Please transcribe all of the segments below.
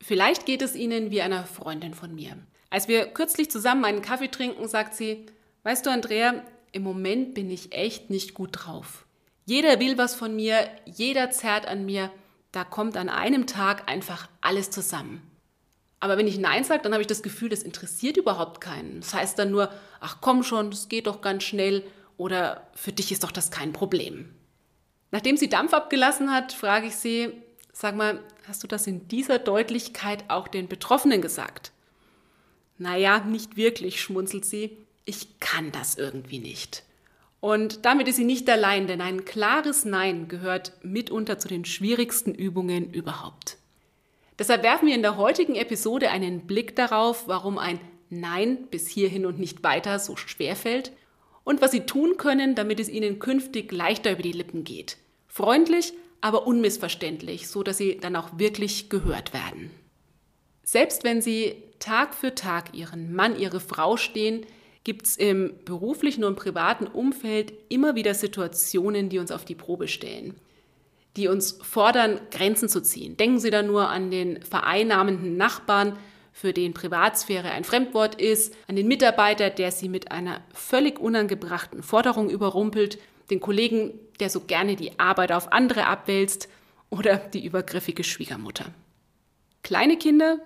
Vielleicht geht es Ihnen wie einer Freundin von mir. Als wir kürzlich zusammen einen Kaffee trinken, sagt sie, weißt du, Andrea, im Moment bin ich echt nicht gut drauf. Jeder will was von mir, jeder zerrt an mir, da kommt an einem Tag einfach alles zusammen. Aber wenn ich Nein sage, dann habe ich das Gefühl, das interessiert überhaupt keinen. Das heißt dann nur, ach komm schon, das geht doch ganz schnell oder für dich ist doch das kein Problem. Nachdem sie Dampf abgelassen hat, frage ich sie, sag mal, hast du das in dieser Deutlichkeit auch den Betroffenen gesagt? Naja, nicht wirklich, schmunzelt sie. Ich kann das irgendwie nicht. Und damit ist sie nicht allein, denn ein klares Nein gehört mitunter zu den schwierigsten Übungen überhaupt. Deshalb werfen wir in der heutigen Episode einen Blick darauf, warum ein Nein bis hierhin und nicht weiter so schwer fällt und was Sie tun können, damit es Ihnen künftig leichter über die Lippen geht. Freundlich, aber unmissverständlich, so dass Sie dann auch wirklich gehört werden. Selbst wenn Sie Tag für Tag Ihren Mann, Ihre Frau stehen, gibt es im beruflichen und privaten Umfeld immer wieder Situationen, die uns auf die Probe stellen, die uns fordern, Grenzen zu ziehen. Denken Sie da nur an den vereinnahmenden Nachbarn, für den Privatsphäre ein Fremdwort ist, an den Mitarbeiter, der Sie mit einer völlig unangebrachten Forderung überrumpelt, den Kollegen, der so gerne die Arbeit auf andere abwälzt oder die übergriffige Schwiegermutter. Kleine Kinder,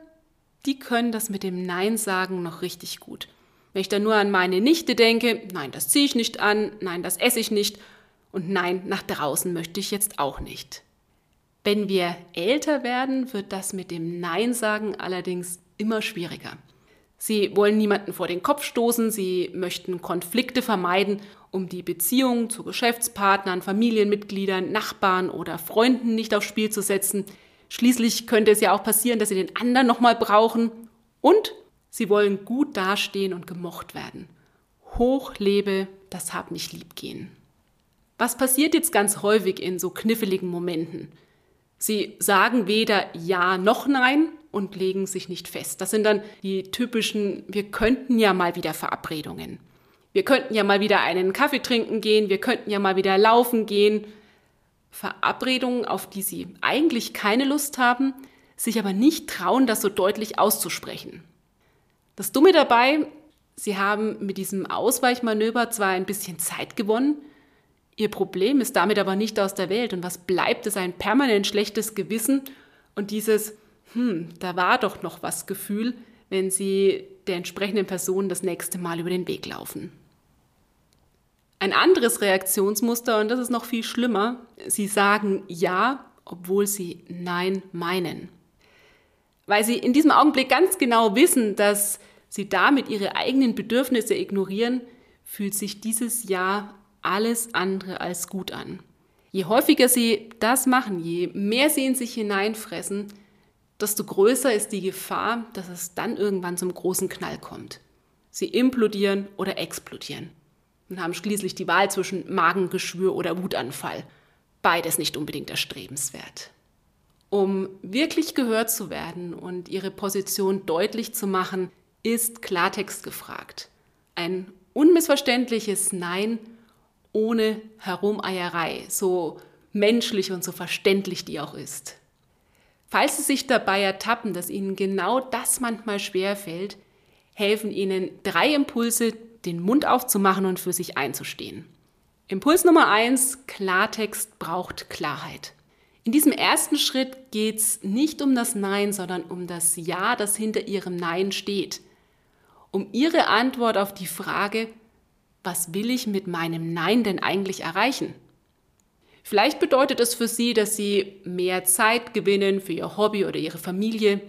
die können das mit dem Nein sagen noch richtig gut. Wenn ich dann nur an meine Nichte denke, nein, das ziehe ich nicht an, nein, das esse ich nicht und nein, nach draußen möchte ich jetzt auch nicht. Wenn wir älter werden, wird das mit dem Nein sagen allerdings immer schwieriger. Sie wollen niemanden vor den Kopf stoßen, sie möchten Konflikte vermeiden, um die Beziehung zu Geschäftspartnern, Familienmitgliedern, Nachbarn oder Freunden nicht aufs Spiel zu setzen. Schließlich könnte es ja auch passieren, dass sie den anderen nochmal brauchen. Und Sie wollen gut dastehen und gemocht werden. Hoch lebe, das hab mich lieb gehen. Was passiert jetzt ganz häufig in so kniffligen Momenten? Sie sagen weder Ja noch Nein und legen sich nicht fest. Das sind dann die typischen, wir könnten ja mal wieder Verabredungen. Wir könnten ja mal wieder einen Kaffee trinken gehen, wir könnten ja mal wieder laufen gehen. Verabredungen, auf die sie eigentlich keine Lust haben, sich aber nicht trauen, das so deutlich auszusprechen. Das Dumme dabei, sie haben mit diesem Ausweichmanöver zwar ein bisschen Zeit gewonnen, ihr Problem ist damit aber nicht aus der Welt und was bleibt, ist ein permanent schlechtes Gewissen und dieses, hm, da war doch noch was Gefühl, wenn sie der entsprechenden Person das nächste Mal über den Weg laufen. Ein anderes Reaktionsmuster, und das ist noch viel schlimmer, sie sagen Ja, obwohl sie Nein meinen. Weil sie in diesem Augenblick ganz genau wissen, dass sie damit ihre eigenen Bedürfnisse ignorieren, fühlt sich dieses Ja alles andere als gut an. Je häufiger sie das machen, je mehr sie in sich hineinfressen, desto größer ist die Gefahr, dass es dann irgendwann zum großen Knall kommt. Sie implodieren oder explodieren und haben schließlich die Wahl zwischen Magengeschwür oder Wutanfall. Beides nicht unbedingt erstrebenswert. Um wirklich gehört zu werden und ihre Position deutlich zu machen, ist Klartext gefragt. Ein unmissverständliches Nein ohne Herumeierei, so menschlich und so verständlich die auch ist. Falls Sie sich dabei ertappen, dass Ihnen genau das manchmal schwer fällt, helfen Ihnen drei Impulse, den Mund aufzumachen und für sich einzustehen. Impuls Nummer eins: Klartext braucht Klarheit. In diesem ersten Schritt geht es nicht um das Nein, sondern um das Ja, das hinter Ihrem Nein steht um Ihre Antwort auf die Frage, was will ich mit meinem Nein denn eigentlich erreichen? Vielleicht bedeutet es für Sie, dass Sie mehr Zeit gewinnen für Ihr Hobby oder Ihre Familie.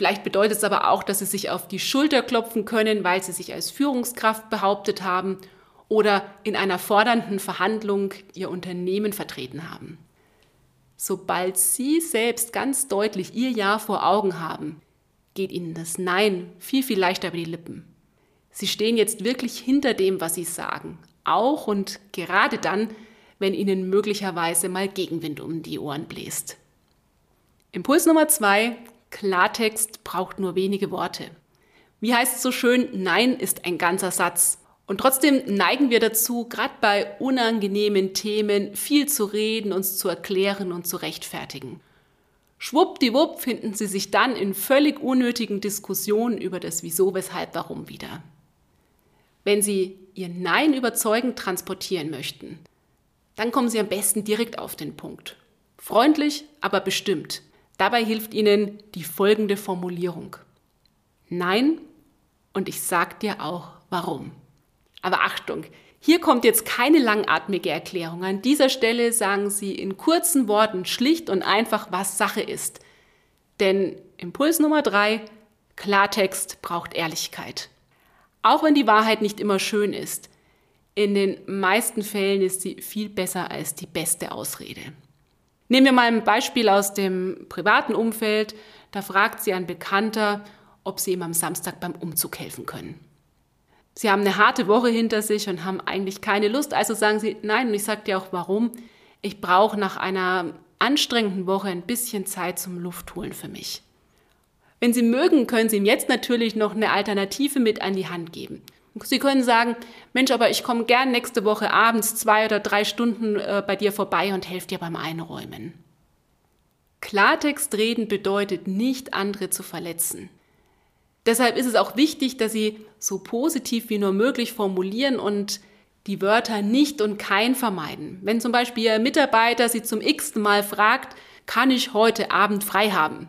Vielleicht bedeutet es aber auch, dass Sie sich auf die Schulter klopfen können, weil Sie sich als Führungskraft behauptet haben oder in einer fordernden Verhandlung Ihr Unternehmen vertreten haben. Sobald Sie selbst ganz deutlich Ihr Ja vor Augen haben, geht Ihnen das Nein viel, viel leichter über die Lippen. Sie stehen jetzt wirklich hinter dem, was Sie sagen. Auch und gerade dann, wenn Ihnen möglicherweise mal Gegenwind um die Ohren bläst. Impuls Nummer zwei, Klartext braucht nur wenige Worte. Wie heißt es so schön, Nein ist ein ganzer Satz. Und trotzdem neigen wir dazu, gerade bei unangenehmen Themen viel zu reden, uns zu erklären und zu rechtfertigen. Schwuppdiwupp finden Sie sich dann in völlig unnötigen Diskussionen über das Wieso, Weshalb, Warum wieder. Wenn Sie Ihr Nein überzeugend transportieren möchten, dann kommen Sie am besten direkt auf den Punkt. Freundlich, aber bestimmt. Dabei hilft Ihnen die folgende Formulierung. Nein, und ich sag dir auch warum. Aber Achtung, hier kommt jetzt keine langatmige Erklärung. An dieser Stelle sagen Sie in kurzen Worten schlicht und einfach, was Sache ist. Denn Impuls Nummer drei, Klartext braucht Ehrlichkeit. Auch wenn die Wahrheit nicht immer schön ist, in den meisten Fällen ist sie viel besser als die beste Ausrede. Nehmen wir mal ein Beispiel aus dem privaten Umfeld. Da fragt sie ein Bekannter, ob sie ihm am Samstag beim Umzug helfen können. Sie haben eine harte Woche hinter sich und haben eigentlich keine Lust, also sagen sie, nein, und ich sage dir auch warum. Ich brauche nach einer anstrengenden Woche ein bisschen Zeit zum Luftholen für mich. Wenn Sie mögen, können Sie ihm jetzt natürlich noch eine Alternative mit an die Hand geben. Sie können sagen, Mensch, aber ich komme gern nächste Woche abends zwei oder drei Stunden äh, bei dir vorbei und helfe dir beim Einräumen. Klartext reden bedeutet nicht, andere zu verletzen. Deshalb ist es auch wichtig, dass Sie so positiv wie nur möglich formulieren und die Wörter nicht und kein vermeiden. Wenn zum Beispiel Ihr Mitarbeiter Sie zum x-ten Mal fragt, kann ich heute Abend frei haben?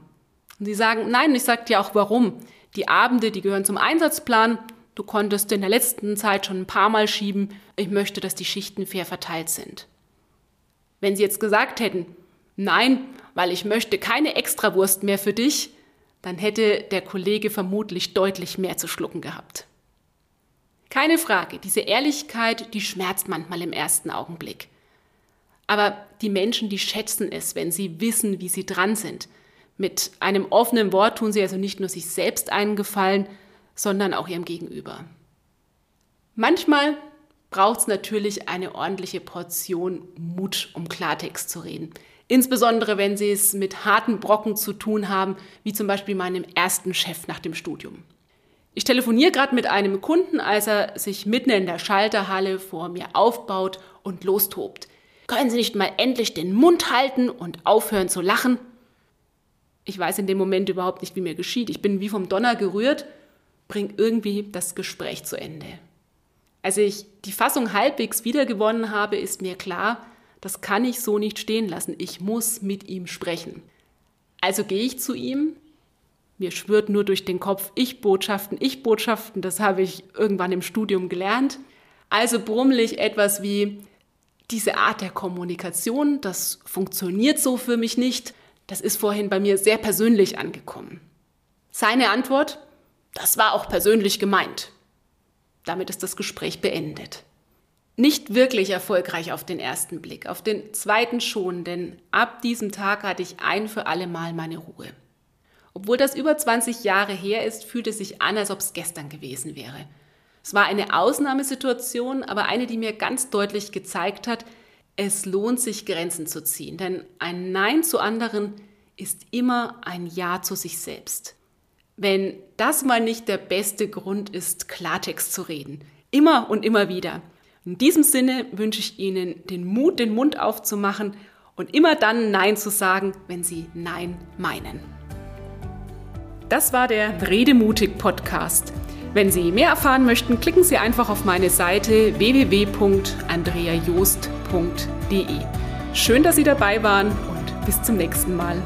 Und Sie sagen, nein, ich sage dir auch warum. Die Abende, die gehören zum Einsatzplan Du konntest in der letzten Zeit schon ein paar Mal schieben. Ich möchte, dass die Schichten fair verteilt sind. Wenn sie jetzt gesagt hätten, nein, weil ich möchte keine Extrawurst mehr für dich, dann hätte der Kollege vermutlich deutlich mehr zu schlucken gehabt. Keine Frage, diese Ehrlichkeit, die schmerzt manchmal im ersten Augenblick. Aber die Menschen, die schätzen es, wenn sie wissen, wie sie dran sind. Mit einem offenen Wort tun sie also nicht nur sich selbst einen Gefallen, sondern auch ihrem Gegenüber. Manchmal braucht es natürlich eine ordentliche Portion Mut, um Klartext zu reden. Insbesondere wenn Sie es mit harten Brocken zu tun haben, wie zum Beispiel meinem ersten Chef nach dem Studium. Ich telefoniere gerade mit einem Kunden, als er sich mitten in der Schalterhalle vor mir aufbaut und lostobt. Können Sie nicht mal endlich den Mund halten und aufhören zu lachen? Ich weiß in dem Moment überhaupt nicht, wie mir geschieht. Ich bin wie vom Donner gerührt bringt irgendwie das Gespräch zu Ende. Als ich die Fassung halbwegs wiedergewonnen habe, ist mir klar, das kann ich so nicht stehen lassen. Ich muss mit ihm sprechen. Also gehe ich zu ihm. Mir schwirrt nur durch den Kopf Ich-Botschaften, Ich-Botschaften. Das habe ich irgendwann im Studium gelernt. Also brummel ich etwas wie, diese Art der Kommunikation, das funktioniert so für mich nicht. Das ist vorhin bei mir sehr persönlich angekommen. Seine Antwort, das war auch persönlich gemeint. Damit ist das Gespräch beendet. Nicht wirklich erfolgreich auf den ersten Blick, auf den zweiten schon, denn ab diesem Tag hatte ich ein für alle Mal meine Ruhe. Obwohl das über 20 Jahre her ist, fühlt es sich an, als ob es gestern gewesen wäre. Es war eine Ausnahmesituation, aber eine, die mir ganz deutlich gezeigt hat, es lohnt sich Grenzen zu ziehen, denn ein Nein zu anderen ist immer ein Ja zu sich selbst wenn das mal nicht der beste Grund ist, Klartext zu reden. Immer und immer wieder. In diesem Sinne wünsche ich Ihnen den Mut, den Mund aufzumachen und immer dann Nein zu sagen, wenn Sie Nein meinen. Das war der Redemutig Podcast. Wenn Sie mehr erfahren möchten, klicken Sie einfach auf meine Seite www.andreajost.de. Schön, dass Sie dabei waren und bis zum nächsten Mal.